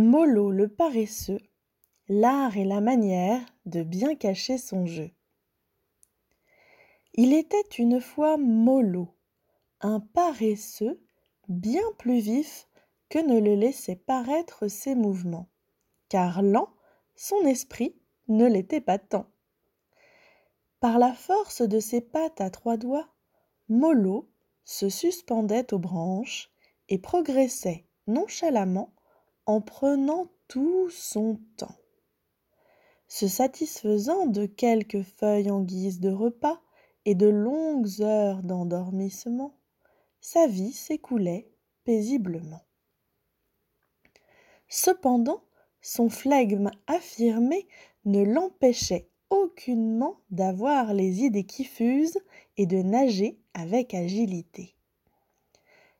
Mollo le paresseux, l'art et la manière de bien cacher son jeu. Il était une fois Mollo, un paresseux bien plus vif que ne le laissaient paraître ses mouvements, car lent, son esprit ne l'était pas tant. Par la force de ses pattes à trois doigts, Mollo se suspendait aux branches et progressait nonchalamment en prenant tout son temps. Se satisfaisant de quelques feuilles en guise de repas et de longues heures d'endormissement, sa vie s'écoulait paisiblement. Cependant, son flegme affirmé ne l'empêchait aucunement d'avoir les idées qui fusent et de nager avec agilité.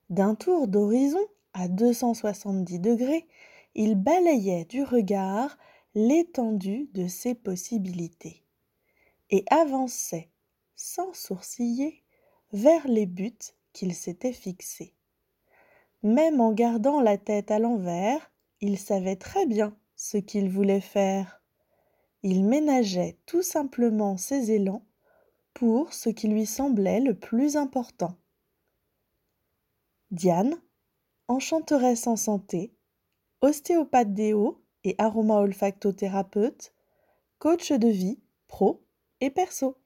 D'un tour d'horizon à 270 degrés, il balayait du regard l'étendue de ses possibilités et avançait sans sourciller vers les buts qu'il s'était fixés. Même en gardant la tête à l'envers, il savait très bien ce qu'il voulait faire. Il ménageait tout simplement ses élans pour ce qui lui semblait le plus important. Diane, enchanteresse en santé, ostéopathe déo et aroma-olfactothérapeute, coach de vie, pro et perso.